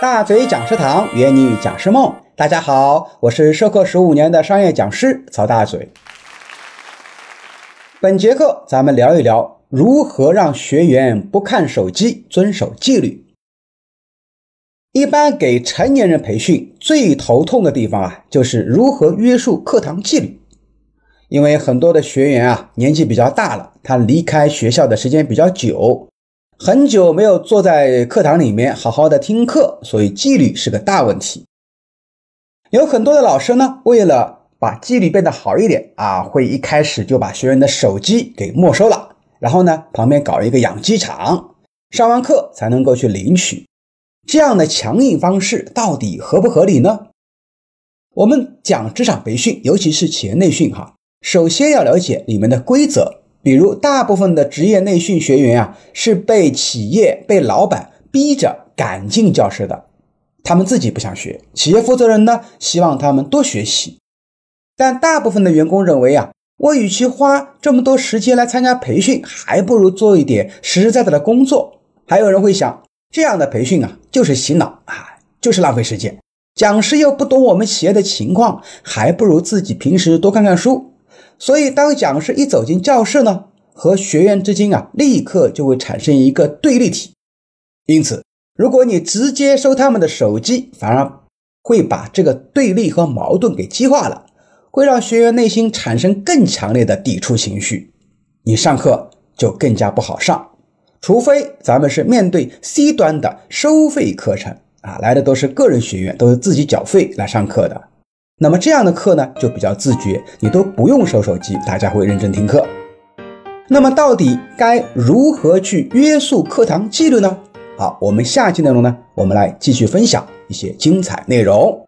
大嘴讲师堂约你讲师梦，大家好，我是授课十五年的商业讲师曹大嘴。本节课咱们聊一聊如何让学员不看手机，遵守纪律。一般给成年人培训最头痛的地方啊，就是如何约束课堂纪律。因为很多的学员啊，年纪比较大了，他离开学校的时间比较久。很久没有坐在课堂里面好好的听课，所以纪律是个大问题。有很多的老师呢，为了把纪律变得好一点啊，会一开始就把学员的手机给没收了，然后呢，旁边搞一个养鸡场，上完课才能够去领取。这样的强硬方式到底合不合理呢？我们讲职场培训，尤其是企业内训哈，首先要了解里面的规则。比如，大部分的职业内训学员啊，是被企业、被老板逼着赶进教室的，他们自己不想学。企业负责人呢，希望他们多学习。但大部分的员工认为啊，我与其花这么多时间来参加培训，还不如做一点实实在在的工作。还有人会想，这样的培训啊，就是洗脑啊，就是浪费时间。讲师又不懂我们企业的情况，还不如自己平时多看看书。所以，当讲师一走进教室呢，和学员之间啊，立刻就会产生一个对立体。因此，如果你直接收他们的手机，反而会把这个对立和矛盾给激化了，会让学员内心产生更强烈的抵触情绪，你上课就更加不好上。除非咱们是面对 C 端的收费课程啊，来的都是个人学员，都是自己缴费来上课的。那么这样的课呢，就比较自觉，你都不用收手机，大家会认真听课。那么到底该如何去约束课堂纪律呢？好，我们下期内容呢，我们来继续分享一些精彩内容。